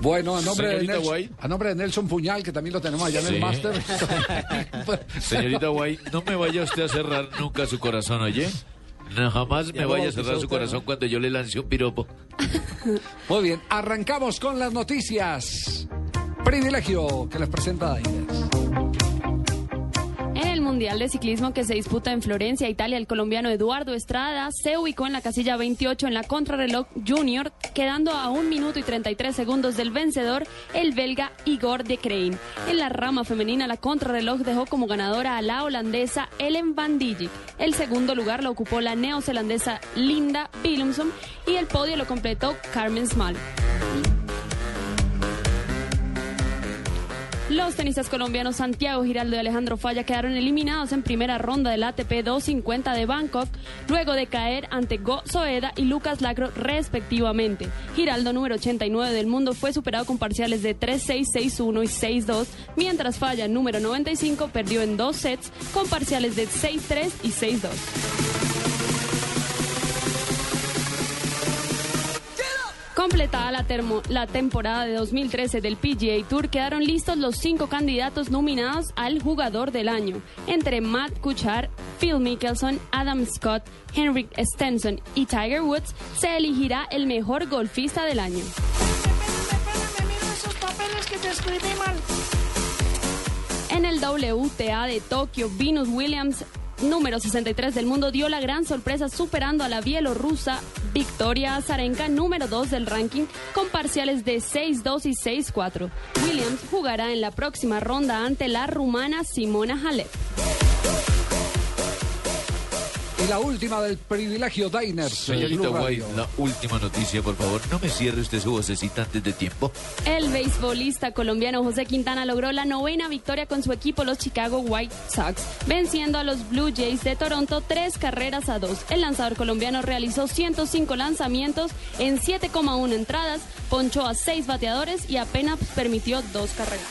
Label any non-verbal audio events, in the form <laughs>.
Bueno, a nombre, de Nelson, White. a nombre de Nelson Puñal, que también lo tenemos allá en el máster. <laughs> Señorita Guay, no me vaya usted a cerrar nunca su corazón, ¿oye? No, jamás me Ya vaya a cerrar su corazón cuando yo le lance un piropo. <laughs> Muy bien, arrancamos con las noticias. Privilegio que les presenta Diners. Mundial de Ciclismo que se disputa en Florencia, Italia, el colombiano Eduardo Estrada se ubicó en la casilla 28 en la contrarreloj junior, quedando a 1 minuto y 33 segundos del vencedor, el belga Igor de Crane. En la rama femenina, la contrarreloj dejó como ganadora a la holandesa Ellen van Dijk. El segundo lugar lo ocupó la neozelandesa Linda Willumsen y el podio lo completó Carmen Small. Los tenistas colombianos Santiago Giraldo y Alejandro Falla quedaron eliminados en primera ronda del ATP 250 de Bangkok, luego de caer ante Go Soeda y Lucas Lacro respectivamente. Giraldo, número 89 del mundo, fue superado con parciales de 3-6, 6-1 y 6-2, mientras Falla, número 95, perdió en dos sets con parciales de 6-3 y 6-2. Completada la, temporada de 2013 del PGA Tour, quedaron listos los cinco candidatos nominados al jugador del año. Entre Matt Kuchar, Phil Mickelson, Adam Scott, Henrik Stenson y Tiger Woods, se elegirá el mejor golfista del año. En el WTA de Tokio, Venus Williams, número 63 del mundo, dio la gran sorpresa superando a la bielorrusa Victoria Azarenka, número 2 del ranking, con parciales de 6-2 y 6-4. Williams jugará en la próxima ronda ante la rumana Simona Halep. La última del privilegio Diners. Señorita Guay, la última noticia, por favor. No me cierre usted su vocecita antes de tiempo. El beisbolista colombiano José Quintana logró la novena victoria con su equipo, los Chicago White Sox, venciendo a los Blue Jays de Toronto tres carreras a dos. El lanzador colombiano realizó 105 lanzamientos en 7,1 entradas, ponchó a seis bateadores y apenas permitió dos carreras.